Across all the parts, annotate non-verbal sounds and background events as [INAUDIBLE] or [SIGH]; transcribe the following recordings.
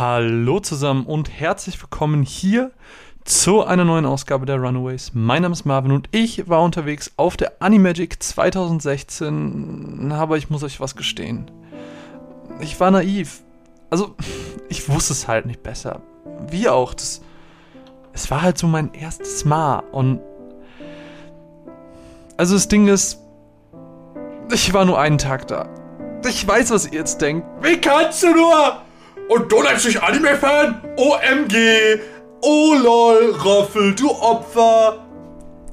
Hallo zusammen und herzlich willkommen hier zu einer neuen Ausgabe der Runaways. Mein Name ist Marvin und ich war unterwegs auf der Animagic 2016, aber ich muss euch was gestehen. Ich war naiv. Also, [LAUGHS] ich wusste es halt nicht besser. Wie auch, das, es war halt so mein erstes Mal und also das Ding ist, ich war nur einen Tag da. Ich weiß, was ihr jetzt denkt. Wie kannst du nur? Und du nennst dich Anime-Fan? OMG! Oh lol, Roffel, du Opfer!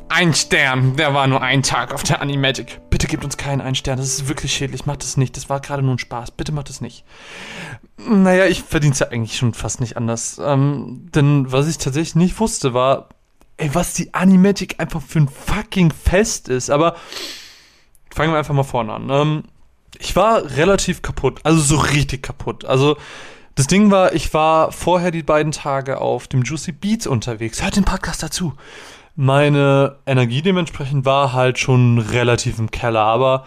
Ein Stern, der war nur ein Tag auf der Animagic. Bitte gebt uns keinen einen Stern, das ist wirklich schädlich. Macht das nicht, das war gerade nur ein Spaß. Bitte macht das nicht. Naja, ich verdiene es ja eigentlich schon fast nicht anders. Ähm, denn was ich tatsächlich nicht wusste, war, ey, was die Animagic einfach für ein fucking Fest ist. Aber fangen wir einfach mal vorne an. Ähm, ich war relativ kaputt, also so richtig kaputt. Also das Ding war, ich war vorher die beiden Tage auf dem Juicy Beats unterwegs. Hört den Podcast dazu. Meine Energie dementsprechend war halt schon relativ im Keller, aber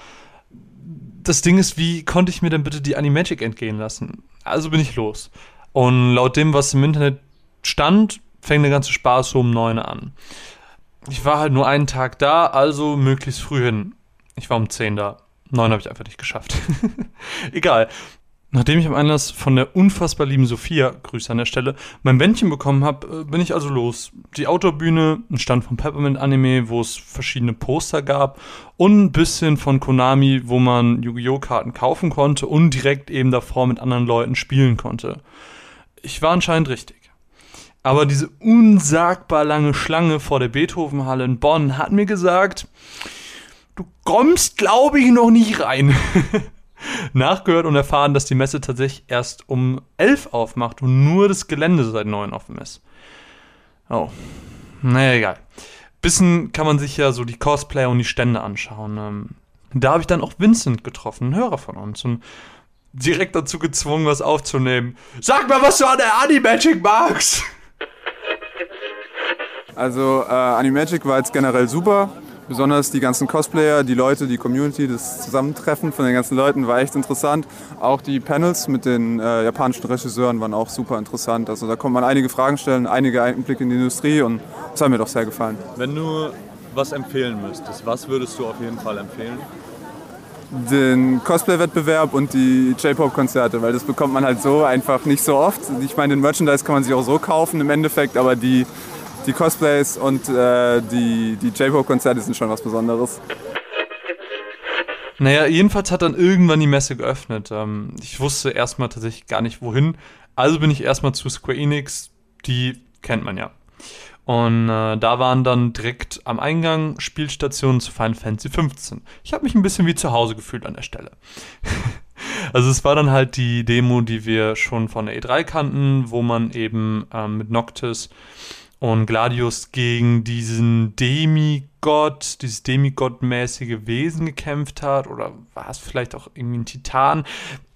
das Ding ist, wie konnte ich mir denn bitte die Animagic entgehen lassen? Also bin ich los. Und laut dem, was im Internet stand, fängt der ganze Spaß so um neun an. Ich war halt nur einen Tag da, also möglichst früh hin. Ich war um zehn da. Neun habe ich einfach nicht geschafft. [LAUGHS] Egal. Nachdem ich am Anlass von der unfassbar lieben Sophia, Grüße an der Stelle, mein Bändchen bekommen habe, äh, bin ich also los. Die Outdoor-Bühne, ein Stand vom Peppermint Anime, wo es verschiedene Poster gab und ein bisschen von Konami, wo man Yu-Gi-Oh! Karten kaufen konnte und direkt eben davor mit anderen Leuten spielen konnte. Ich war anscheinend richtig. Aber diese unsagbar lange Schlange vor der Beethovenhalle in Bonn hat mir gesagt, du kommst, glaube ich, noch nicht rein. [LAUGHS] nachgehört und erfahren, dass die Messe tatsächlich erst um 11 aufmacht und nur das Gelände seit 9 offen ist. Oh. Naja, egal. Bisschen kann man sich ja so die Cosplayer und die Stände anschauen. Ähm, da habe ich dann auch Vincent getroffen, ein Hörer von uns, und direkt dazu gezwungen, was aufzunehmen. Sag mal, was du an der Animagic magst! Also, äh, Animagic war jetzt generell super. Besonders die ganzen Cosplayer, die Leute, die Community, das Zusammentreffen von den ganzen Leuten war echt interessant. Auch die Panels mit den äh, japanischen Regisseuren waren auch super interessant. Also da konnte man einige Fragen stellen, einige Einblicke in die Industrie und das hat mir doch sehr gefallen. Wenn du was empfehlen müsstest, was würdest du auf jeden Fall empfehlen? den Cosplay-Wettbewerb und die J-Pop-Konzerte, weil das bekommt man halt so einfach nicht so oft. Ich meine, den Merchandise kann man sich auch so kaufen im Endeffekt, aber die die Cosplays und äh, die, die J-Pop-Konzerte sind schon was Besonderes. Naja, jedenfalls hat dann irgendwann die Messe geöffnet. Ähm, ich wusste erstmal tatsächlich gar nicht wohin. Also bin ich erstmal zu Square Enix, die kennt man ja. Und äh, da waren dann direkt am Eingang Spielstationen zu Final Fantasy 15. Ich habe mich ein bisschen wie zu Hause gefühlt an der Stelle. [LAUGHS] also es war dann halt die Demo, die wir schon von der E3 kannten, wo man eben ähm, mit Noctis und Gladius gegen diesen Demigott, dieses Demigott-mäßige Wesen gekämpft hat oder war es vielleicht auch irgendwie ein Titan?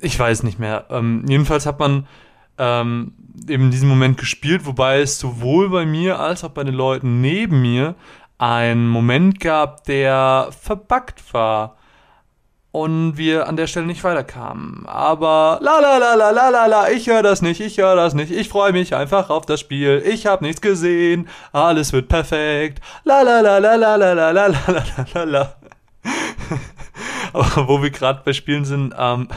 Ich weiß nicht mehr. Ähm, jedenfalls hat man ähm, eben in diesem Moment gespielt, wobei es sowohl bei mir als auch bei den Leuten neben mir einen Moment gab, der verbuggt war und wir an der Stelle nicht weiterkamen. Aber la la la la la la la, ich höre das nicht, ich höre das nicht, ich freue mich einfach auf das Spiel. Ich habe nichts gesehen, alles wird perfekt. La la la la la la la la la la la la. Aber wo wir gerade bei Spielen sind, ähm,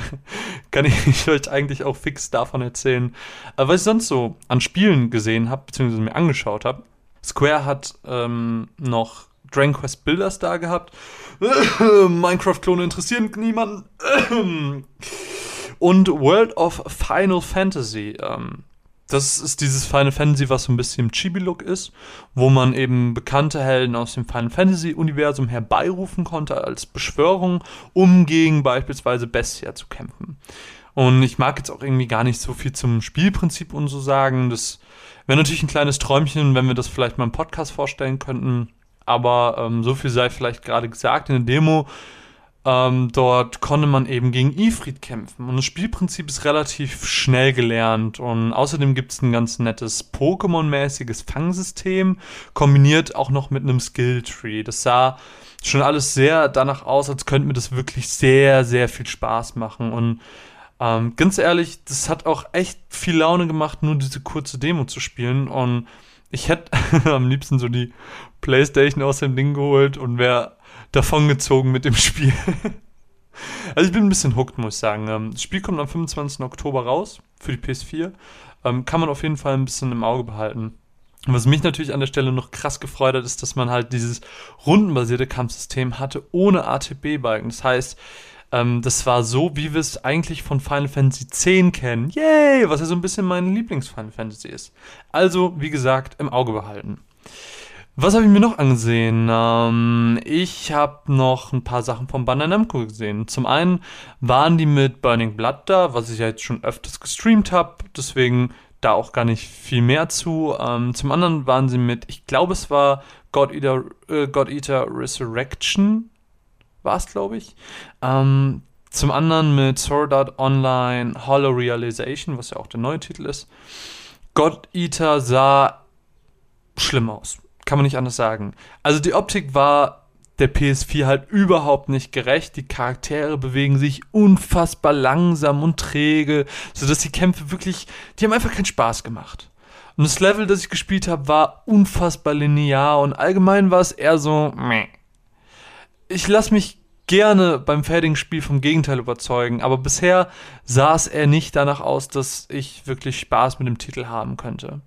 kann ich euch eigentlich auch fix davon erzählen, äh, was ich sonst so an Spielen gesehen habe, beziehungsweise mir angeschaut habe. Square hat ähm, noch Dragon Quest Builders da gehabt. [LAUGHS] Minecraft-Klone interessieren niemanden. Und World of Final Fantasy. Ähm, das ist dieses Final Fantasy, was so ein bisschen Chibi-Look ist, wo man eben bekannte Helden aus dem Final Fantasy-Universum herbeirufen konnte als Beschwörung, um gegen beispielsweise Bestia zu kämpfen. Und ich mag jetzt auch irgendwie gar nicht so viel zum Spielprinzip und so sagen. Das wäre natürlich ein kleines Träumchen, wenn wir das vielleicht mal im Podcast vorstellen könnten aber ähm, so viel sei vielleicht gerade gesagt in der Demo. Ähm, dort konnte man eben gegen Ifrit kämpfen. Und das Spielprinzip ist relativ schnell gelernt. Und außerdem gibt es ein ganz nettes Pokémon-mäßiges Fangsystem, kombiniert auch noch mit einem Skill-Tree. Das sah schon alles sehr danach aus, als könnte mir das wirklich sehr, sehr viel Spaß machen. Und Ähm, ganz ehrlich, das hat auch echt viel Laune gemacht, nur diese kurze Demo zu spielen. Und ich hätte [LAUGHS] am liebsten so die Playstation aus dem Ding geholt und wäre davongezogen mit dem Spiel. [LAUGHS] also ich bin ein bisschen hooked, muss ich sagen. Ähm, das Spiel kommt am 25. Oktober raus für die PS4. Ähm, kann man auf jeden Fall ein bisschen im Auge behalten. Was mich natürlich an der Stelle noch krass gefreut hat, ist, dass man halt dieses rundenbasierte Kampfsystem hatte ohne ATB-Balken. Das heißt, ähm, das war so, wie wir es eigentlich von Final Fantasy X kennen. Yay! Was ja so ein bisschen mein Lieblings-Final Fantasy ist. Also, wie gesagt, im Auge behalten. Was habe ich mir noch angesehen? Ähm, ich habe noch ein paar Sachen von Bandai Namco gesehen. Zum einen waren die mit Burning Blood da, was ich ja jetzt schon öfters gestreamt habe. Deswegen da auch gar nicht viel mehr zu. Ähm, zum anderen waren sie mit, ich glaube, es war God Eater, äh, God Eater Resurrection, war es, glaube ich. Ähm, zum anderen mit Sword Art Online Hollow Realization, was ja auch der neue Titel ist. God Eater sah schlimm aus. Kann man nicht anders sagen. Also die Optik war der PS4 halt überhaupt nicht gerecht. Die Charaktere bewegen sich unfassbar langsam und träge, sodass die Kämpfe wirklich, die haben einfach keinen Spaß gemacht. Und das Level, das ich gespielt habe, war unfassbar linear und allgemein war es eher so, meh. Ich lasse mich gerne beim fertigen Spiel vom Gegenteil überzeugen, aber bisher sah es eher nicht danach aus, dass ich wirklich Spaß mit dem Titel haben könnte.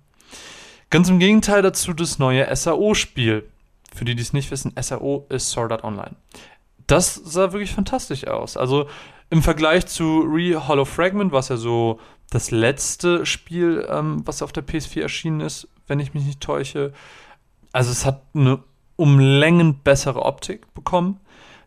Ganz im Gegenteil dazu das neue SAO-Spiel. Für die, die es nicht wissen, SAO ist Sword Art Online. Das sah wirklich fantastisch aus. Also im Vergleich zu Re Hollow Fragment, was ja so das letzte Spiel, ähm, was auf der PS4 erschienen ist, wenn ich mich nicht täusche. Also es hat eine um Längen bessere Optik bekommen.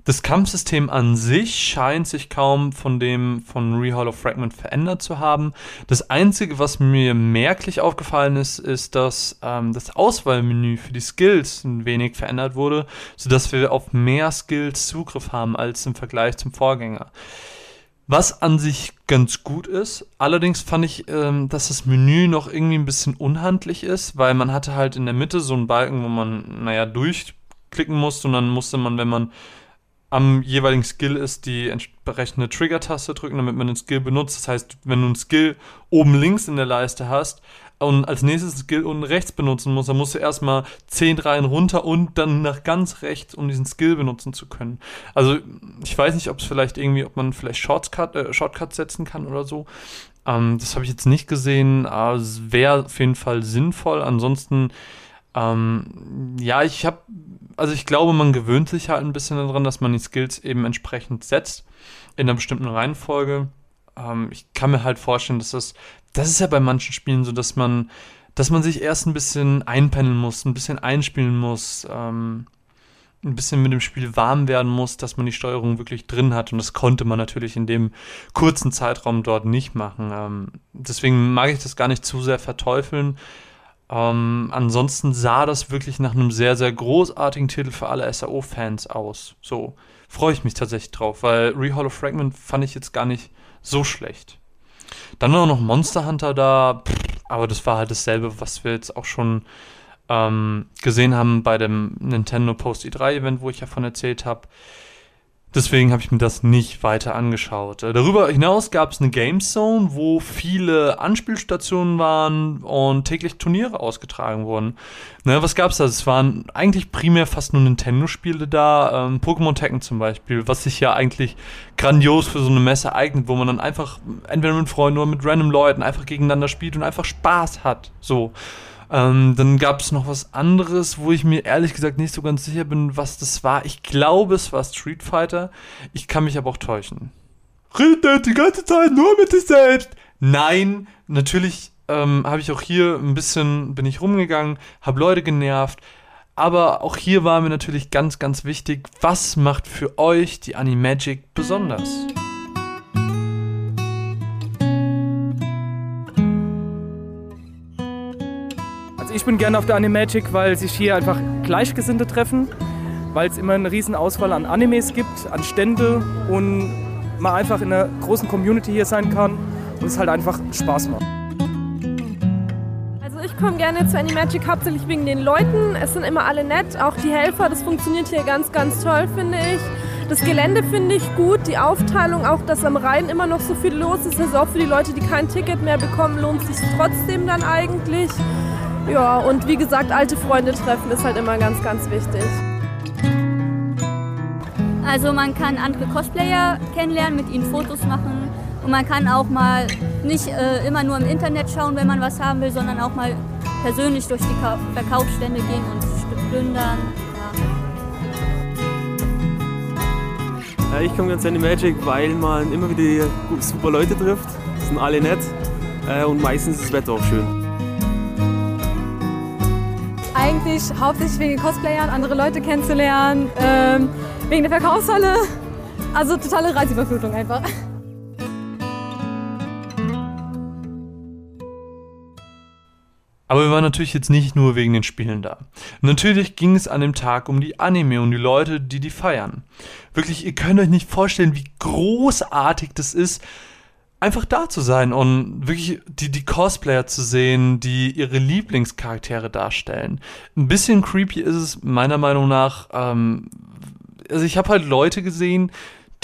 Das Kampfsystem an sich scheint sich kaum von dem von Rehollow Fragment verändert zu haben. Das Einzige, was mir merklich aufgefallen ist, ist, dass ähm, das Auswahlmenü für die Skills ein wenig verändert wurde, sodass wir auf mehr Skills Zugriff haben als im Vergleich zum Vorgänger. Was an sich ganz gut ist. Allerdings fand ich, ähm, dass das Menü noch irgendwie ein bisschen unhandlich ist, weil man hatte halt in der Mitte so einen Balken, wo man, naja, durchklicken musste und dann musste man, wenn man am jeweiligen Skill ist, die entsprechende Trigger-Taste drücken, damit man den Skill benutzt. Das heißt, wenn du einen Skill oben links in der Leiste hast und als nächstes Skill unten rechts benutzen musst, dann musst du erstmal 10 Reihen runter und dann nach ganz rechts, um diesen Skill benutzen zu können. Also ich weiß nicht, ob es vielleicht irgendwie, ob man vielleicht Shortcut, äh, Shortcuts setzen kann oder so. Ähm, das habe ich jetzt nicht gesehen, aber es wäre auf jeden Fall sinnvoll. Ansonsten ähm, ja, ich habe, also ich glaube, man gewöhnt sich halt ein bisschen daran, dass man die Skills eben entsprechend setzt in einer bestimmten Reihenfolge. Ähm, ich kann mir halt vorstellen, dass das, das ist ja bei manchen Spielen so, dass man, dass man sich erst ein bisschen einpendeln muss, ein bisschen einspielen muss, ähm, ein bisschen mit dem Spiel warm werden muss, dass man die Steuerung wirklich drin hat. Und das konnte man natürlich in dem kurzen Zeitraum dort nicht machen. Ähm, deswegen mag ich das gar nicht zu sehr verteufeln. Ähm, ansonsten sah das wirklich nach einem sehr, sehr großartigen Titel für alle SAO-Fans aus. So freue ich mich tatsächlich drauf, weil Re-Hollow Fragment fand ich jetzt gar nicht so schlecht. Dann war noch Monster Hunter da, aber das war halt dasselbe, was wir jetzt auch schon ähm, gesehen haben bei dem Nintendo Post E3-Event, wo ich ja von erzählt habe. Deswegen habe ich mir das nicht weiter angeschaut. Äh, darüber hinaus gab es eine Game Zone, wo viele Anspielstationen waren und täglich Turniere ausgetragen wurden. Ne, was gab's da? Es waren eigentlich primär fast nur Nintendo-Spiele da, ähm, Pokémon Tekken zum Beispiel, was sich ja eigentlich grandios für so eine Messe eignet, wo man dann einfach entweder mit Freunden oder mit random Leuten einfach gegeneinander spielt und einfach Spaß hat. So. Ähm, dann gab es noch was anderes, wo ich mir ehrlich gesagt nicht so ganz sicher bin, was das war. Ich glaube, es war Street Fighter. Ich kann mich aber auch täuschen. Redet die ganze Zeit nur mit sich selbst. Nein, natürlich ähm, habe ich auch hier ein bisschen, bin ich rumgegangen, habe Leute genervt. Aber auch hier war mir natürlich ganz, ganz wichtig, was macht für euch die Animagic besonders? Ich bin gerne auf der Animagic, weil sich hier einfach Gleichgesinnte treffen, weil es immer eine riesen Auswahl an Animes gibt, an Stände und man einfach in einer großen Community hier sein kann und es halt einfach Spaß macht. Also ich komme gerne zu Animagic hauptsächlich wegen den Leuten. Es sind immer alle nett, auch die Helfer, das funktioniert hier ganz, ganz toll, finde ich. Das Gelände finde ich gut, die Aufteilung, auch dass am Rhein immer noch so viel los ist. Also auch für die Leute, die kein Ticket mehr bekommen, lohnt sich trotzdem dann eigentlich. Ja, und wie gesagt, alte Freunde treffen ist halt immer ganz, ganz wichtig. Also man kann andere Cosplayer kennenlernen, mit ihnen Fotos machen und man kann auch mal nicht äh, immer nur im Internet schauen, wenn man was haben will, sondern auch mal persönlich durch die Ka Verkaufsstände gehen und plündern. Ja. ich komme ganz gerne Magic, weil man immer wieder super Leute trifft. sind alle nett äh, und meistens ist das Wetter auch schön. Eigentlich hauptsächlich wegen Cosplayern, andere Leute kennenzulernen, ähm, wegen der Verkaufshalle. Also totale Reizüberflutung einfach. Aber wir waren natürlich jetzt nicht nur wegen den Spielen da. Natürlich ging es an dem Tag um die Anime und die Leute, die die feiern. Wirklich, ihr könnt euch nicht vorstellen, wie großartig das ist, einfach da zu sein und wirklich die, die Cosplayer zu sehen, die ihre Lieblingscharaktere darstellen. Ein bisschen creepy ist es meiner Meinung nach. Ähm, also ich habe halt Leute gesehen,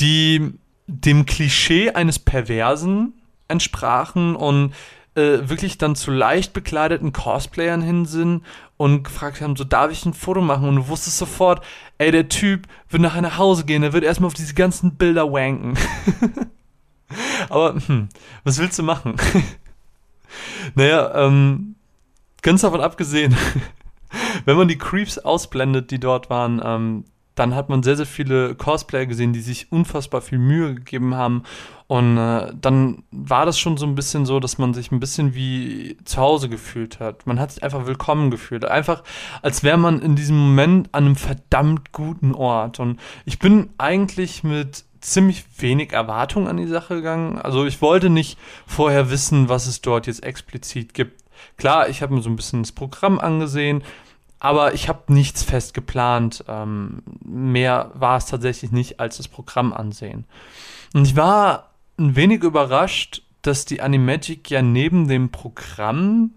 die dem Klischee eines Perversen entsprachen und äh, wirklich dann zu leicht bekleideten Cosplayern hin sind und gefragt haben, so darf ich ein Foto machen? Und du wusstest sofort, ey, der Typ wird nachher nach Hause gehen, der wird erstmal auf diese ganzen Bilder wanken. [LAUGHS] Aber hm, was willst du machen? [LAUGHS] naja, ähm, ganz davon abgesehen, [LAUGHS] wenn man die Creeps ausblendet, die dort waren, ähm, dann hat man sehr, sehr viele Cosplayer gesehen, die sich unfassbar viel Mühe gegeben haben. Und äh, dann war das schon so ein bisschen so, dass man sich ein bisschen wie zu Hause gefühlt hat. Man hat sich einfach willkommen gefühlt. Einfach, als wäre man in diesem Moment an einem verdammt guten Ort. Und ich bin eigentlich mit ziemlich wenig Erwartung an die Sache gegangen. Also ich wollte nicht vorher wissen, was es dort jetzt explizit gibt. Klar, ich habe mir so ein bisschen das Programm angesehen, aber ich habe nichts fest geplant. Ähm, mehr war es tatsächlich nicht als das Programm ansehen. Und ich war ein wenig überrascht, dass die Animagic ja neben dem Programm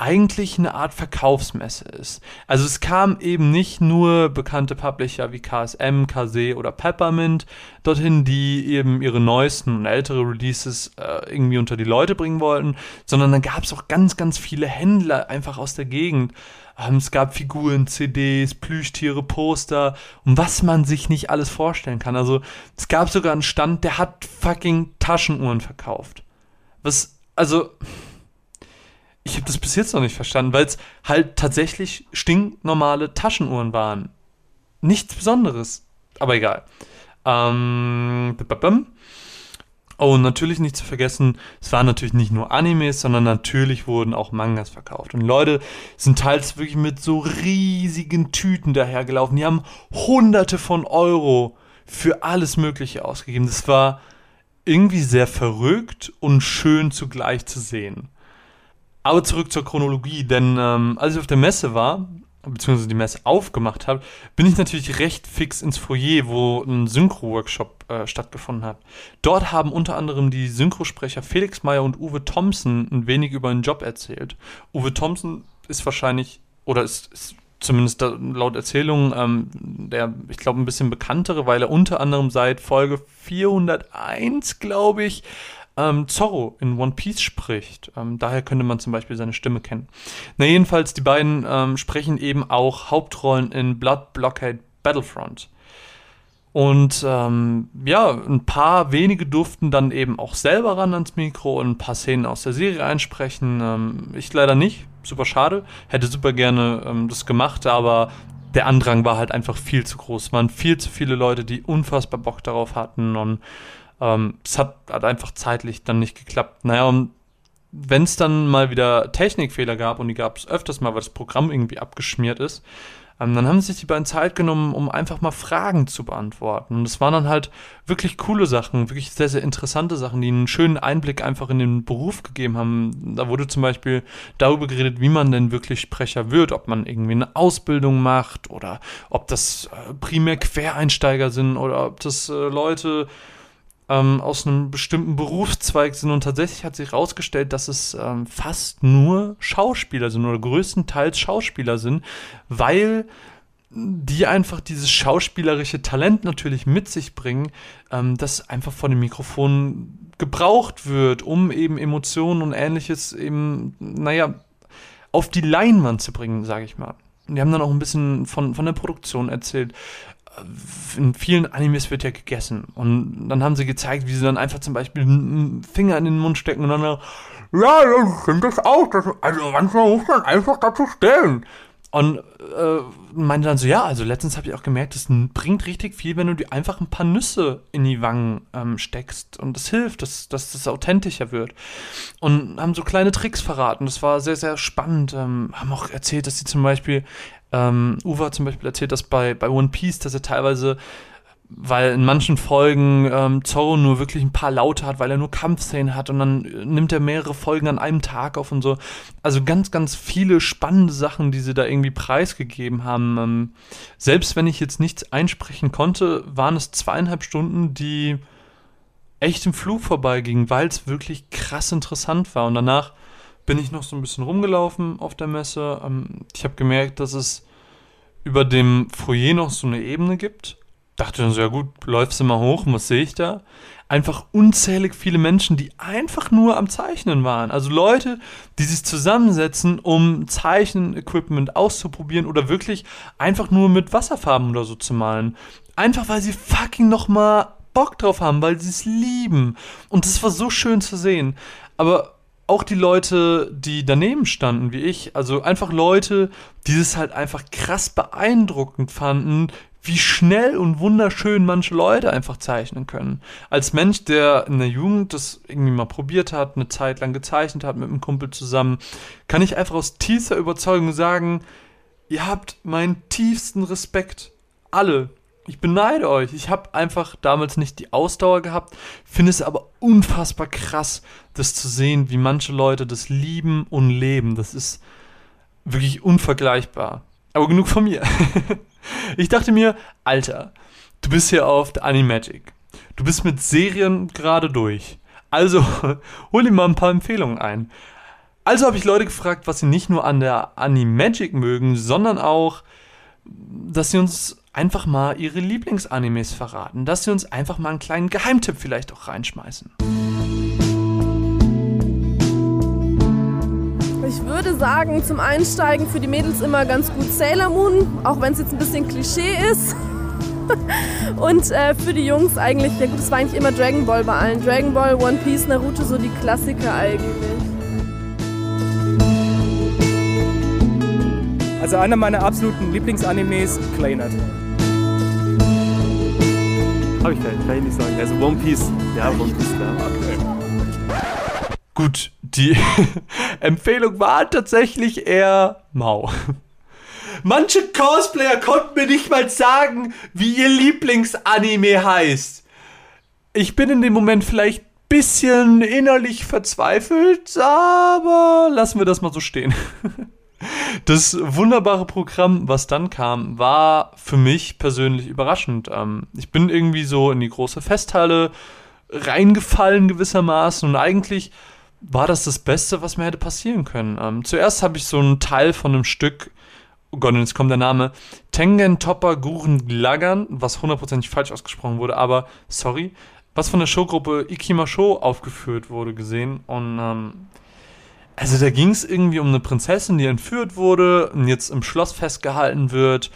eigentlich eine Art Verkaufsmesse ist. Also es kamen eben nicht nur bekannte Publisher wie KSM, KZ oder Peppermint dorthin, die eben ihre neuesten und ältere Releases äh, irgendwie unter die Leute bringen wollten, sondern dann gab es auch ganz, ganz viele Händler einfach aus der Gegend. Ähm, es gab Figuren, CDs, Plüschtiere, Poster und was man sich nicht alles vorstellen kann. Also es gab sogar einen Stand, der hat fucking Taschenuhren verkauft. Was, also ich habe das bis jetzt noch nicht verstanden, weil es halt tatsächlich stinknormale Taschenuhren waren. Nichts Besonderes. Aber egal. Ähm, oh, und natürlich nicht zu vergessen, es waren natürlich nicht nur Animes, sondern natürlich wurden auch Mangas verkauft. Und Leute sind teils wirklich mit so riesigen Tüten dahergelaufen. Die haben hunderte von Euro für alles Mögliche ausgegeben. Das war irgendwie sehr verrückt und schön zugleich zu sehen. Aber zurück zur Chronologie, denn ähm, als ich auf der Messe war, beziehungsweise die Messe aufgemacht habe, bin ich natürlich recht fix ins Foyer, wo ein Synchro-Workshop äh, stattgefunden hat. Dort haben unter anderem die Synchrosprecher Felix Meyer und Uwe Thompson ein wenig über den Job erzählt. Uwe Thompson ist wahrscheinlich, oder ist, ist zumindest laut Erzählung, ähm, der, ich glaube, ein bisschen bekanntere, weil er unter anderem seit Folge 401, glaube ich, ähm, Zorro in One Piece spricht. Ähm, daher könnte man zum Beispiel seine Stimme kennen. Na, jedenfalls, die beiden ähm, sprechen eben auch Hauptrollen in Blood Blockade Battlefront. Und ähm, ja, ein paar wenige durften dann eben auch selber ran ans Mikro und ein paar Szenen aus der Serie einsprechen. Ähm, ich leider nicht, super schade. Hätte super gerne ähm, das gemacht, aber der Andrang war halt einfach viel zu groß. Es waren viel zu viele Leute, die unfassbar Bock darauf hatten und ähm, es hat, hat einfach zeitlich dann nicht geklappt. Naja, und wenn es dann mal wieder Technikfehler gab, und die gab es öfters mal, weil das Programm irgendwie abgeschmiert ist, ähm, dann haben sich die beiden Zeit genommen, um einfach mal Fragen zu beantworten. Und es waren dann halt wirklich coole Sachen, wirklich sehr, sehr interessante Sachen, die einen schönen Einblick einfach in den Beruf gegeben haben. Da wurde zum Beispiel darüber geredet, wie man denn wirklich Sprecher wird, ob man irgendwie eine Ausbildung macht oder ob das äh, primär Quereinsteiger sind oder ob das äh, Leute ähm, aus einem bestimmten Berufszweig sind und tatsächlich hat sich herausgestellt, dass es ähm, fast nur Schauspieler sind oder größtenteils Schauspieler sind, weil die einfach dieses schauspielerische Talent natürlich mit sich bringen, ähm, das einfach von dem Mikrofon gebraucht wird, um eben Emotionen und ähnliches eben, naja, auf die Leinwand zu bringen, sage ich mal. Die haben dann auch ein bisschen von, von der Produktion erzählt. In vielen Animes wird ja gegessen. Und dann haben sie gezeigt, wie sie dann einfach zum Beispiel einen Finger in den Mund stecken und dann, ja, ich finde das auch. Das, also manchmal muss man einfach dazu stehen. Und äh, meinte dann so, ja, also letztens habe ich auch gemerkt, es bringt richtig viel, wenn du dir einfach ein paar Nüsse in die Wangen ähm, steckst. Und das hilft, dass, dass das authentischer wird. Und haben so kleine Tricks verraten. Das war sehr, sehr spannend. Ähm, haben auch erzählt, dass sie zum Beispiel, ähm, Uwe hat zum Beispiel erzählt, dass bei, bei One Piece, dass er teilweise weil in manchen Folgen ähm, Zorro nur wirklich ein paar Laute hat, weil er nur Kampfszenen hat und dann nimmt er mehrere Folgen an einem Tag auf und so. Also ganz, ganz viele spannende Sachen, die sie da irgendwie preisgegeben haben. Ähm, selbst wenn ich jetzt nichts einsprechen konnte, waren es zweieinhalb Stunden, die echt im Flug vorbeigingen, weil es wirklich krass interessant war. Und danach bin ich noch so ein bisschen rumgelaufen auf der Messe. Ähm, ich habe gemerkt, dass es über dem Foyer noch so eine Ebene gibt dachte dann so, ja gut, läufst du mal hoch, was sehe ich da? Einfach unzählig viele Menschen, die einfach nur am Zeichnen waren. Also Leute, die sich zusammensetzen, um Zeichen-Equipment auszuprobieren oder wirklich einfach nur mit Wasserfarben oder so zu malen. Einfach weil sie fucking nochmal Bock drauf haben, weil sie es lieben. Und das war so schön zu sehen. Aber auch die Leute, die daneben standen, wie ich, also einfach Leute, die es halt einfach krass beeindruckend fanden, wie schnell und wunderschön manche Leute einfach zeichnen können. Als Mensch, der in der Jugend das irgendwie mal probiert hat, eine Zeit lang gezeichnet hat mit einem Kumpel zusammen, kann ich einfach aus tiefster Überzeugung sagen, ihr habt meinen tiefsten Respekt. Alle. Ich beneide euch. Ich habe einfach damals nicht die Ausdauer gehabt, finde es aber unfassbar krass, das zu sehen, wie manche Leute das lieben und leben. Das ist wirklich unvergleichbar. Aber genug von mir. [LAUGHS] Ich dachte mir, Alter, du bist hier auf der Animagic. Du bist mit Serien gerade durch. Also [LAUGHS] hol dir mal ein paar Empfehlungen ein. Also habe ich Leute gefragt, was sie nicht nur an der Animagic mögen, sondern auch, dass sie uns einfach mal ihre Lieblingsanimes verraten. Dass sie uns einfach mal einen kleinen Geheimtipp vielleicht auch reinschmeißen. Würde sagen, zum Einsteigen für die Mädels immer ganz gut Sailor Moon, auch wenn es jetzt ein bisschen Klischee ist. [LAUGHS] Und äh, für die Jungs eigentlich, ja gut, es war eigentlich immer Dragon Ball bei allen. Dragon Ball, One Piece, Naruto, so die Klassiker eigentlich. Also einer meiner absoluten Lieblingsanimes, Claynut. Hab ich keinen, kann ich nicht sagen. Also One Piece, ja, One Piece, klar. Okay. Gut, die [LAUGHS] Empfehlung war tatsächlich eher mau. Manche Cosplayer konnten mir nicht mal sagen, wie ihr Lieblingsanime heißt. Ich bin in dem Moment vielleicht ein bisschen innerlich verzweifelt, aber lassen wir das mal so stehen. [LAUGHS] Das wunderbare Programm, was dann kam, war für mich persönlich überraschend. Ähm, ich bin irgendwie so in die große Festhalle reingefallen gewissermaßen und eigentlich war das das Beste, was mir hätte passieren können. Ähm, zuerst habe ich so einen Teil von einem Stück, oh Gott, jetzt kommt der Name, Tengen Topper Guren Glagern, was hundertprozentig falsch ausgesprochen wurde, aber sorry, was von der Showgruppe Ikima Show aufgeführt wurde, gesehen. Und ähm, also da ging es irgendwie um eine Prinzessin, die entführt wurde und jetzt im Schloss festgehalten wird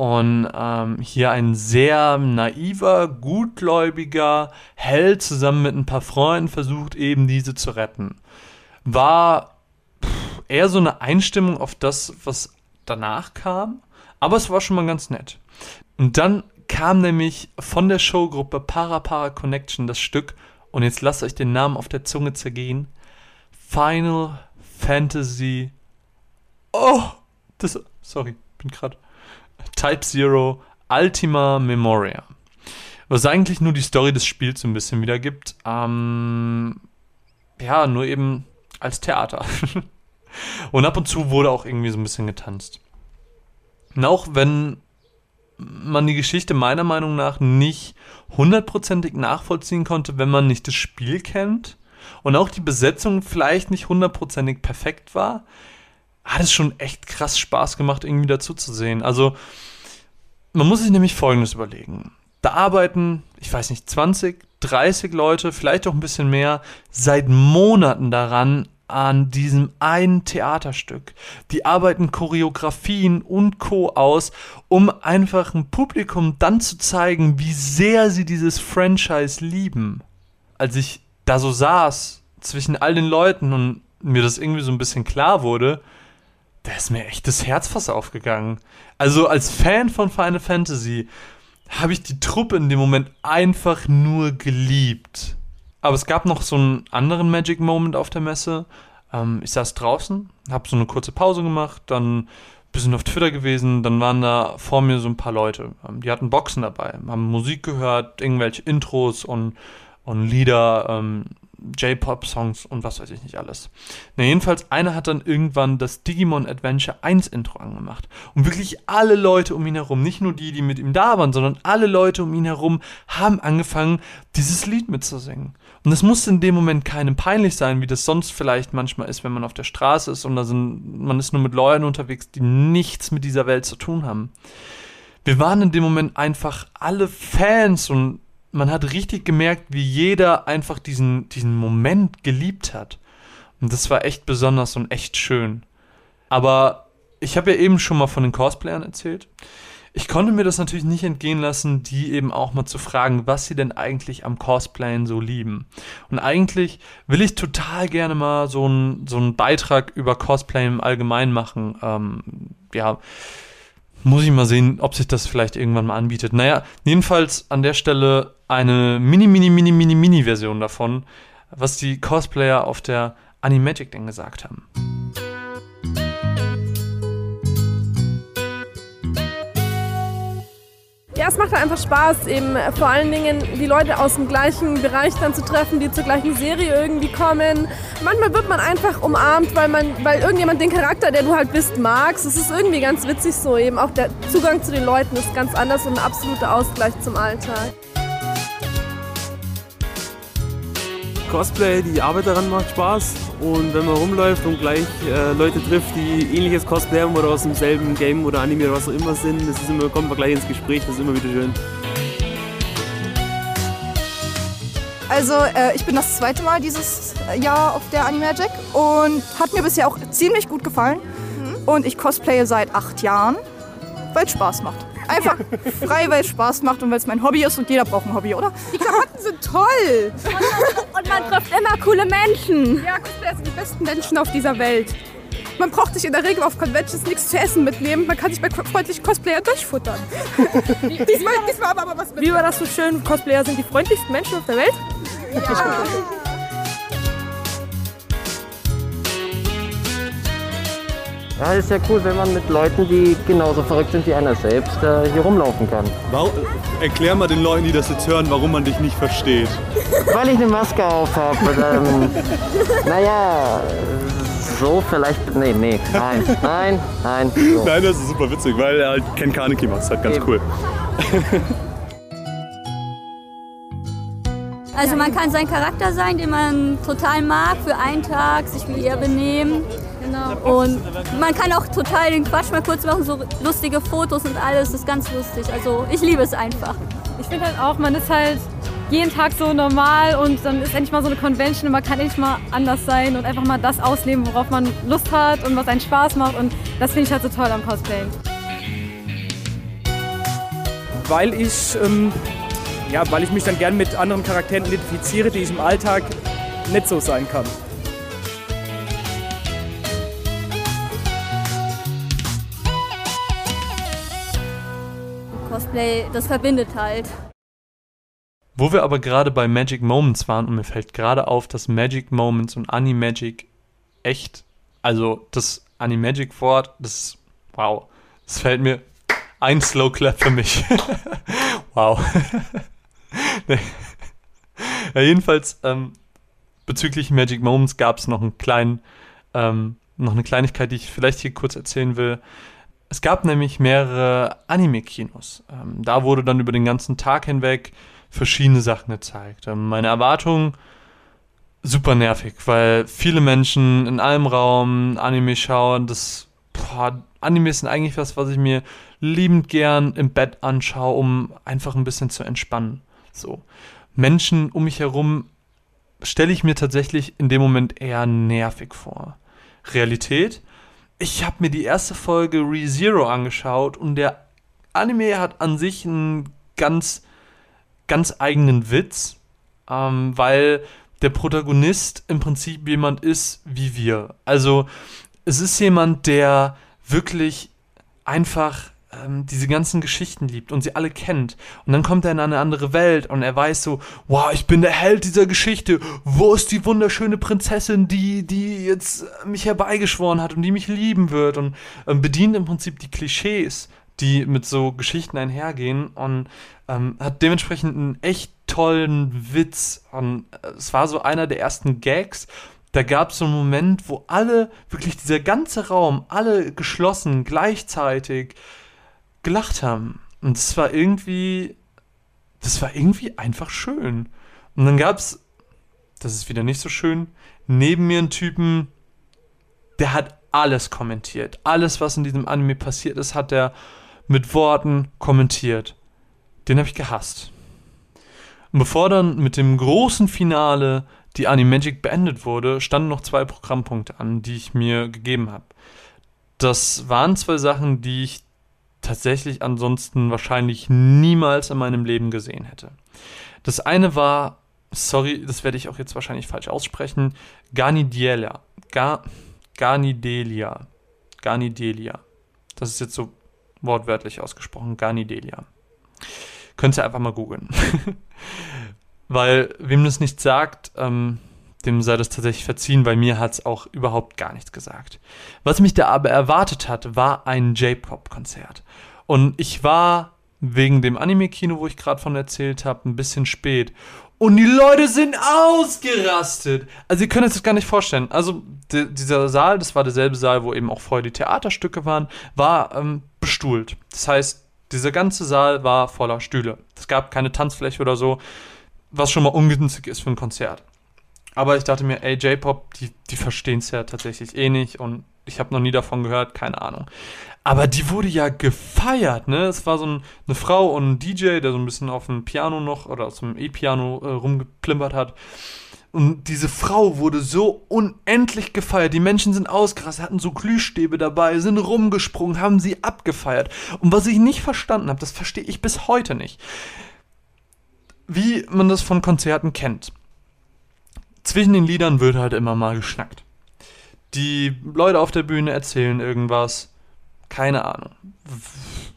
und ähm, hier ein sehr naiver, gutgläubiger Held zusammen mit ein paar Freunden versucht, eben diese zu retten. War pff, eher so eine Einstimmung auf das, was danach kam, aber es war schon mal ganz nett. Und dann kam nämlich von der Showgruppe Para Para Connection das Stück, und jetzt lasst euch den Namen auf der Zunge zergehen: Final Fantasy. Oh! Das. Sorry, bin gerade. Type Zero Ultima Memoria. Was eigentlich nur die Story des Spiels so ein bisschen wiedergibt. Ähm, ja, nur eben als Theater. [LAUGHS] und ab und zu wurde auch irgendwie so ein bisschen getanzt. Und auch wenn man die Geschichte meiner Meinung nach nicht hundertprozentig nachvollziehen konnte, wenn man nicht das Spiel kennt und auch die Besetzung vielleicht nicht hundertprozentig perfekt war, hat es schon echt krass Spaß gemacht, irgendwie dazu zu sehen. Also Man muss sich nämlich Folgendes überlegen. Da arbeiten, ich weiß nicht, 20, 30 Leute, vielleicht auch ein bisschen mehr, seit Monaten daran, an diesem einen Theaterstück. Die arbeiten Choreografien und Co. aus, um einfach ein Publikum dann zu zeigen, wie sehr sie dieses Franchise lieben. Als ich da so saß zwischen all den Leuten und mir das irgendwie so ein bisschen klar wurde, da ist mir echt das Herz fast aufgegangen. Also als Fan von Final Fantasy habe ich die Truppe in dem Moment einfach nur geliebt. Aber es gab noch so einen anderen Magic Moment auf der Messe. Ähm, ich saß draußen, habe so eine kurze Pause gemacht, dann bisschen auf Twitter gewesen, dann waren da vor mir so ein paar Leute. Ähm, die hatten Boxen dabei, haben Musik gehört, irgendwelche Intros und, und Lieder. Ähm, J-Pop-Songs und was weiß ich nicht alles. Na, jedenfalls, einer hat dann irgendwann das Digimon Adventure 1 Intro angemacht. Und wirklich alle Leute um ihn herum, nicht nur die, die mit ihm da waren, sondern alle Leute um ihn herum haben angefangen, dieses Lied mitzusingen. Und es musste in dem Moment keinem peinlich sein, wie das sonst vielleicht manchmal ist, wenn man auf der Straße ist und da sind, man ist nur mit Leuten unterwegs, die nichts mit dieser Welt zu tun haben. Wir waren in dem Moment einfach alle Fans und man hat richtig gemerkt, wie jeder einfach diesen, diesen Moment geliebt hat. Und das war echt besonders und echt schön. Aber ich habe ja eben schon mal von den Cosplayern erzählt. Ich konnte mir das natürlich nicht entgehen lassen, die eben auch mal zu fragen, was sie denn eigentlich am Cosplayen so lieben. Und eigentlich will ich total gerne mal so einen so Beitrag über Cosplay im Allgemeinen machen. Ähm, ja, muss ich mal sehen, ob sich das vielleicht irgendwann mal anbietet. Naja, jedenfalls an der Stelle eine mini, mini, mini, mini, mini Version davon, was die Cosplayer auf der Animagic denn gesagt haben. Ja, es macht einfach Spaß, eben vor allen Dingen die Leute aus dem gleichen Bereich dann zu treffen, die zur gleichen Serie irgendwie kommen. Manchmal wird man einfach umarmt, weil man, weil irgendjemand den Charakter, der du halt bist, magst. Es ist irgendwie ganz witzig so eben. Auch der Zugang zu den Leuten ist ganz anders und ein absoluter Ausgleich zum Alltag. Cosplay, die Arbeit daran macht Spaß und wenn man rumläuft und gleich äh, Leute trifft, die ähnliches Cosplay haben oder aus demselben Game oder Anime oder was auch immer sind, das ist immer, kommt man gleich ins Gespräch, das ist immer wieder schön. Also äh, ich bin das zweite Mal dieses Jahr auf der Animagic und hat mir bisher auch ziemlich gut gefallen. Und ich cosplaye seit acht Jahren, weil es Spaß macht. Einfach frei, weil es Spaß macht und weil es mein Hobby ist und jeder braucht ein Hobby, oder? Die Klamotten sind toll. Und man trifft immer coole Menschen. Ja, Cosplayer sind die besten Menschen auf dieser Welt. Man braucht sich in der Regel auf Conventions nichts zu essen mitnehmen. Man kann sich bei freundlichen Cosplayern durchfuttern. [LAUGHS] diesmal, diesmal aber, aber was mit. Wie war das so schön? Cosplayer sind die freundlichsten Menschen auf der Welt? Ja. Ja, ist ja cool, wenn man mit Leuten, die genauso verrückt sind wie einer selbst, äh, hier rumlaufen kann. Warum, erklär mal den Leuten, die das jetzt hören, warum man dich nicht versteht. Weil ich eine Maske auf habe. Ähm, [LAUGHS] naja, so vielleicht. Nee, nee, nein, nein, nein. So. Nein, das ist super witzig, weil er halt Ken Kaneki macht. Das ist halt ganz Eben. cool. [LAUGHS] Also man kann sein Charakter sein, den man total mag, für einen Tag, sich wie er benehmen. Genau. Und man kann auch total den Quatsch mal kurz machen, so lustige Fotos und alles, das ist ganz lustig. Also ich liebe es einfach. Ich finde halt auch, man ist halt jeden Tag so normal und dann ist endlich mal so eine Convention und man kann endlich mal anders sein und einfach mal das ausleben, worauf man Lust hat und was einen Spaß macht und das finde ich halt so toll am Cosplayen. Weil ich, ähm, ja, weil ich mich dann gern mit anderen Charakteren identifiziere, die ich im Alltag nicht so sein kann. Cosplay, das verbindet halt. Wo wir aber gerade bei Magic Moments waren und mir fällt gerade auf, dass Magic Moments und Animagic echt, also das Animagic-Wort, das, wow, das fällt mir ein Slow Clap für mich. [LAUGHS] wow. nee. [LAUGHS] ja, jedenfalls, ähm, bezüglich Magic Moments gab es noch ähm, noch eine Kleinigkeit, die ich vielleicht hier kurz erzählen will. Es gab nämlich mehrere Anime-Kinos. Ähm, da wurde dann über den ganzen Tag hinweg verschiedene Sachen gezeigt. Ähm, meine Erwartungen super nervig, weil viele Menschen in einem Raum Anime schauen. Das boah, Anime sind eigentlich was, was ich mir liebend gern im Bett anschaue, um einfach ein bisschen zu entspannen. So. Menschen um mich herum stelle ich mir tatsächlich in dem Moment eher nervig vor. Realität? Ich habe mir die erste Folge ReZero angeschaut und der Anime hat an sich einen ganz, ganz eigenen Witz, ähm, weil der Protagonist im Prinzip jemand ist wie wir. Also es ist jemand, der wirklich einfach ähm, diese ganzen Geschichten liebt und sie alle kennt. Und dann kommt er in eine andere Welt und er weiß so, wow, ich bin der Held dieser Geschichte. Wo ist die wunderschöne Prinzessin, die, die jetzt mich herbeigeschworen hat und die mich lieben wird? Und ähm, bedient im Prinzip die Klischees, die mit so Geschichten einhergehen und ähm, hat dementsprechend einen echt tollen Witz. Und äh, es war so einer der ersten Gags, da gab es so einen Moment, wo alle, wirklich dieser ganze Raum, alle geschlossen, gleichzeitig gelacht haben. Und das war irgendwie, das war irgendwie einfach schön. Und dann gab es, das ist wieder nicht so schön, neben mir einen Typen, der hat alles kommentiert. Alles, was in diesem Anime passiert ist, hat er mit Worten kommentiert. Den habe ich gehasst. Und bevor dann mit dem großen Finale die Animagic beendet wurde, standen noch zwei Programmpunkte an, die ich mir gegeben habe. Das waren zwei Sachen, die ich tatsächlich ansonsten wahrscheinlich niemals in meinem Leben gesehen hätte. Das eine war, sorry, das werde ich auch jetzt wahrscheinlich falsch aussprechen, Garnidelia. Gar, Garnidelia. Garnidelia. Das ist jetzt so wortwörtlich ausgesprochen, Garnidelia. Könnt ihr einfach mal googeln. [LAUGHS] weil, wem das nicht sagt, ähm, dem sei das tatsächlich verziehen, weil mir hat es auch überhaupt gar nichts gesagt. Was mich da aber erwartet hat, war ein J-Pop-Konzert. Und ich war wegen dem Anime-Kino, wo ich gerade von erzählt habe, ein bisschen spät. Und die Leute sind ausgerastet. Also ihr könnt euch das gar nicht vorstellen. Also dieser Saal, das war derselbe Saal, wo eben auch vorher die Theaterstücke waren, war ähm, bestuhlt. Das heißt, dieser ganze Saal war voller Stühle. Es gab keine Tanzfläche oder so, was schon mal ungünstig ist für ein Konzert. Aber ich dachte mir, ey, J-Pop, die, die verstehen es ja tatsächlich eh nicht und ich habe noch nie davon gehört, keine Ahnung. Aber die wurde ja gefeiert, ne? Es war so ein, eine Frau und ein DJ, der so ein bisschen auf dem Piano noch oder aus dem E-Piano äh, rumgeplimpert hat. Und diese Frau wurde so unendlich gefeiert. Die Menschen sind ausgerastet, hatten so Glühstäbe dabei, sind rumgesprungen, haben sie abgefeiert. Und was ich nicht verstanden habe, das verstehe ich bis heute nicht. Wie man das von Konzerten kennt zwischen den Liedern wird halt immer mal geschnackt. Die Leute auf der Bühne erzählen irgendwas. Keine Ahnung.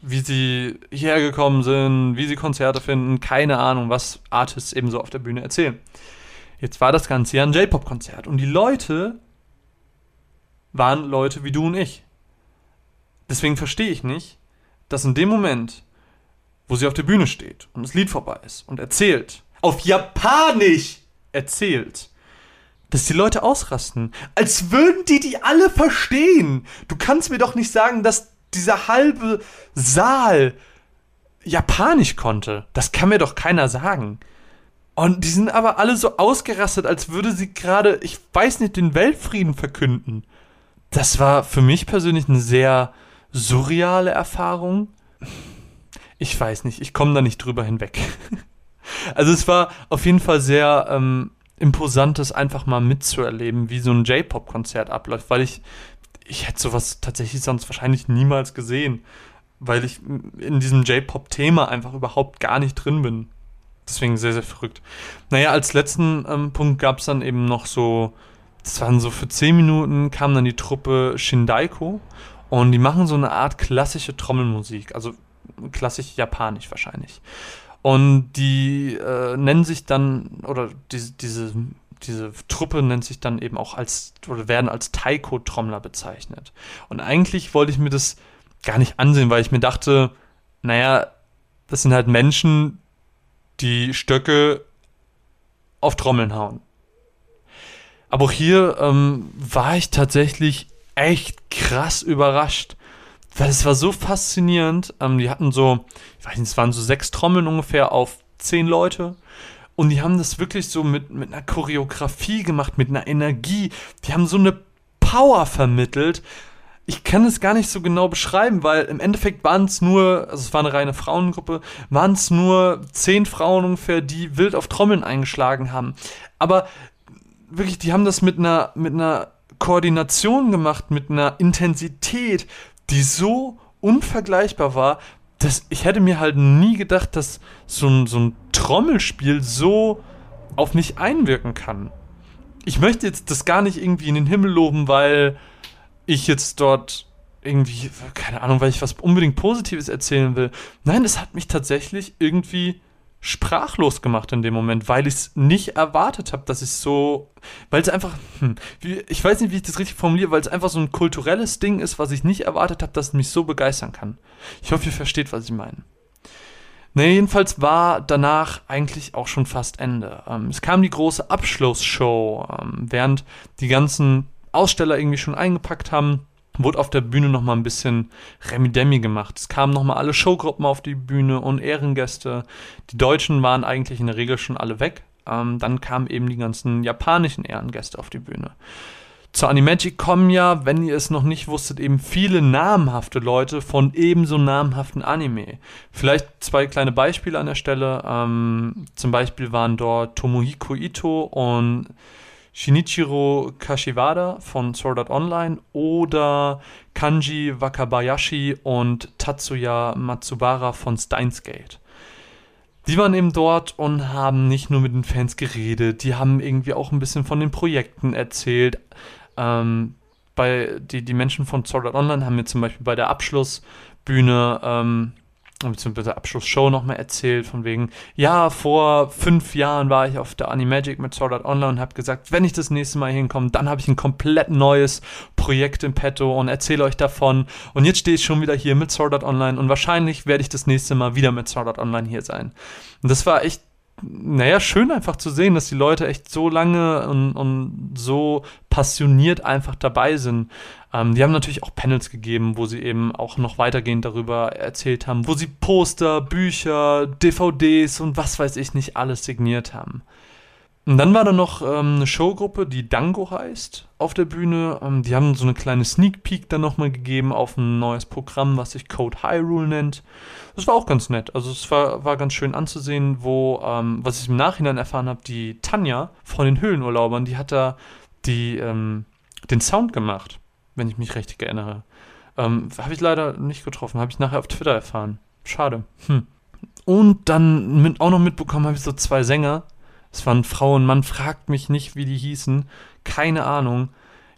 Wie sie hierher gekommen sind, wie sie Konzerte finden, keine Ahnung, was Artists eben so auf der Bühne erzählen. Jetzt war das Ganze ja ein J-Pop-Konzert und die Leute waren Leute wie du und ich. Deswegen verstehe ich nicht, dass in dem Moment, wo sie auf der Bühne steht und das Lied vorbei ist und erzählt, auf Japanisch erzählt, dass die Leute ausrasten. Als würden die die alle verstehen. Du kannst mir doch nicht sagen, dass dieser halbe Saal Japanisch konnte. Das kann mir doch keiner sagen. Und die sind aber alle so ausgerastet, als würde sie gerade, ich weiß nicht, den Weltfrieden verkünden. Das war für mich persönlich eine sehr surreale Erfahrung. Ich weiß nicht, ich komme da nicht drüber hinweg. [LAUGHS] Also es war auf jeden Fall sehr ähm, Imposantes einfach mal mitzuerleben, wie so ein J-Pop-Konzert abläuft, weil ich, ich hätte sowas tatsächlich sonst wahrscheinlich niemals gesehen, weil ich in diesem J-Pop-Thema einfach überhaupt gar nicht drin bin. Deswegen sehr, sehr verrückt. Naja, als letzten ähm, Punkt gab es dann eben noch so, das waren so für 10 Minuten, kam dann die Truppe Shindaiko und die machen so eine Art klassische Trommelmusik, also klassisch japanisch wahrscheinlich. Und die äh, nennen sich dann, oder die, diese, diese Truppe nennt sich dann eben auch als, oder werden als Taiko-Trommler bezeichnet. Und eigentlich wollte ich mir das gar nicht ansehen, weil ich mir dachte, naja, das sind halt Menschen, die Stöcke auf Trommeln hauen. Aber auch hier ähm, war ich tatsächlich echt krass überrascht weil es war so faszinierend. Ähm, die hatten so, ich weiß nicht, es waren so sechs Trommeln ungefähr auf zehn Leute. Und die haben das wirklich so mit, mit einer Choreografie gemacht, mit einer Energie. Die haben so eine Power vermittelt. ich kann es gar nicht so genau beschreiben, weil im Endeffekt waren es nur, also es war eine reine Frauengruppe, waren es nur zehn Frauen ungefähr, die wild auf Trommeln eingeschlagen haben. Aber wirklich, die haben das mit einer, mit einer Koordination gemacht, mit einer Intensität, die so unvergleichbar war, dass ich hätte mir halt nie gedacht, dass so ein, so ein Trommelspiel so auf mich einwirken kann. Ich möchte jetzt das gar nicht irgendwie in den Himmel loben, weil ich jetzt dort irgendwie, keine Ahnung, weil ich was unbedingt Positives erzählen will. Nein, es hat mich tatsächlich irgendwie sprachlos gemacht in dem Moment, weil ich es nicht erwartet habe, dass ich so, weil es einfach, hm, ich weiß nicht, wie ich das richtig formuliere, weil es einfach so ein kulturelles Ding ist, was ich nicht erwartet habe, dass es mich so begeistern kann. Ich hoffe, ihr versteht, was ich meine. Ne, jedenfalls war danach eigentlich auch schon fast Ende. Ähm, es kam die große Abschlussshow, ähm, während die ganzen Aussteller irgendwie schon eingepackt haben wurde auf der Bühne nochmal ein bisschen Remi-Demi gemacht. Es kamen nochmal alle Showgruppen auf die Bühne und Ehrengäste. Die Deutschen waren eigentlich in der Regel schon alle weg. Ähm, dann kamen eben die ganzen japanischen Ehrengäste auf die Bühne. Zur Animagic kommen ja, wenn ihr es noch nicht wusstet, eben viele namhafte Leute von ebenso namhaften Anime. Vielleicht zwei kleine Beispiele an der Stelle. Ähm, zum Beispiel waren dort Tomohiko Ito und Shinichiro Kashiwada von Sword Art Online oder Kanji Wakabayashi und Tatsuya Matsubara von Steins Gate. Die waren eben dort und haben nicht nur mit den Fans geredet, die haben irgendwie auch ein bisschen von den Projekten erzählt. Ähm, bei, die, die Menschen von Sword Art Online haben mir zum Beispiel bei der Abschlussbühne ähm, beziehungsweise Abschlussshow nochmal erzählt, von wegen, ja, vor fünf Jahren war ich auf der Animagic mit Sword Art Online und habe gesagt, wenn ich das nächste Mal hinkomme, dann habe ich ein komplett neues Projekt im Petto und erzähle euch davon. Und jetzt stehe ich schon wieder hier mit Sword Art Online und wahrscheinlich werde ich das nächste Mal wieder mit Sword Art Online hier sein. Und das war echt naja, schön einfach zu sehen, dass die Leute echt so lange und, und so passioniert einfach dabei sind. Ähm, die haben natürlich auch Panels gegeben, wo sie eben auch noch weitergehend darüber erzählt haben, wo sie Poster, Bücher, DVDs und was weiß ich nicht alles signiert haben. Und dann war da noch ähm, eine Showgruppe, die Dango heißt, auf der Bühne. Ähm, die haben so eine kleine Sneak Peek dann nochmal gegeben auf ein neues Programm, was sich Code Hyrule nennt. Das war auch ganz nett. Also es war, war ganz schön anzusehen, wo, ähm, was ich im Nachhinein erfahren habe, die Tanja von den Höhlenurlaubern, die hat da die, ähm, den Sound gemacht, wenn ich mich richtig erinnere. Ähm, habe ich leider nicht getroffen, habe ich nachher auf Twitter erfahren. Schade. Hm. Und dann mit, auch noch mitbekommen habe ich so zwei Sänger, es waren Frau und Mann, fragt mich nicht, wie die hießen. Keine Ahnung.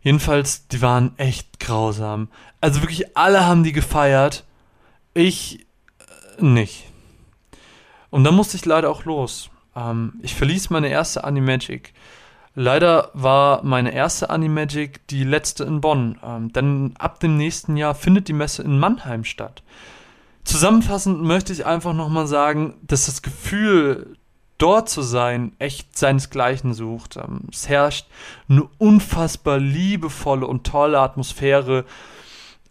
Jedenfalls, die waren echt grausam. Also wirklich alle haben die gefeiert. Ich äh, nicht. Und dann musste ich leider auch los. Ähm, ich verließ meine erste Animagic. Leider war meine erste Animagic die letzte in Bonn, ähm, denn ab dem nächsten Jahr findet die Messe in Mannheim statt. Zusammenfassend möchte ich einfach nochmal sagen, dass das Gefühl dort zu sein echt seinesgleichen sucht. Ähm, es herrscht eine unfassbar liebevolle und tolle Atmosphäre.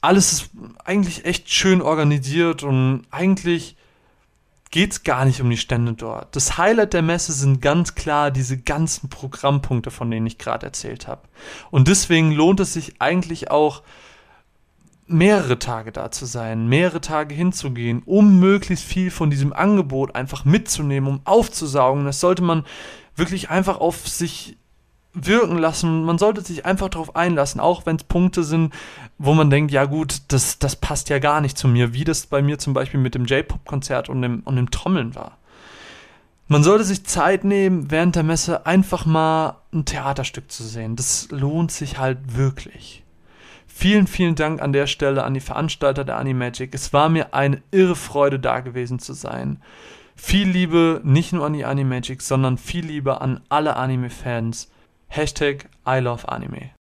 Alles ist eigentlich echt schön organisiert und eigentlich geht es gar nicht um die Stände dort. Das Highlight der Messe sind ganz klar diese ganzen Programmpunkte, von denen ich gerade erzählt habe. Und deswegen lohnt es sich eigentlich auch, mehrere Tage da zu sein, mehrere Tage hinzugehen, um möglichst viel von diesem Angebot einfach mitzunehmen, um aufzusaugen. Das sollte man wirklich einfach auf sich wirken lassen. Man sollte sich einfach darauf einlassen, auch wenn es Punkte sind, wo man denkt, ja gut, das, das passt ja gar nicht zu mir, wie das bei mir zum Beispiel mit dem J-Pop-Konzert und dem, und dem Trommeln war. Man sollte sich Zeit nehmen, während der Messe einfach mal ein Theaterstück zu sehen. Das lohnt sich halt wirklich. Vielen, vielen Dank an der Stelle an die Veranstalter der Animagic. Es war mir eine irre Freude, da gewesen zu sein. Viel Liebe nicht nur an die Animagic, sondern viel Liebe an alle Anime-Fans. Hashtag I love Anime.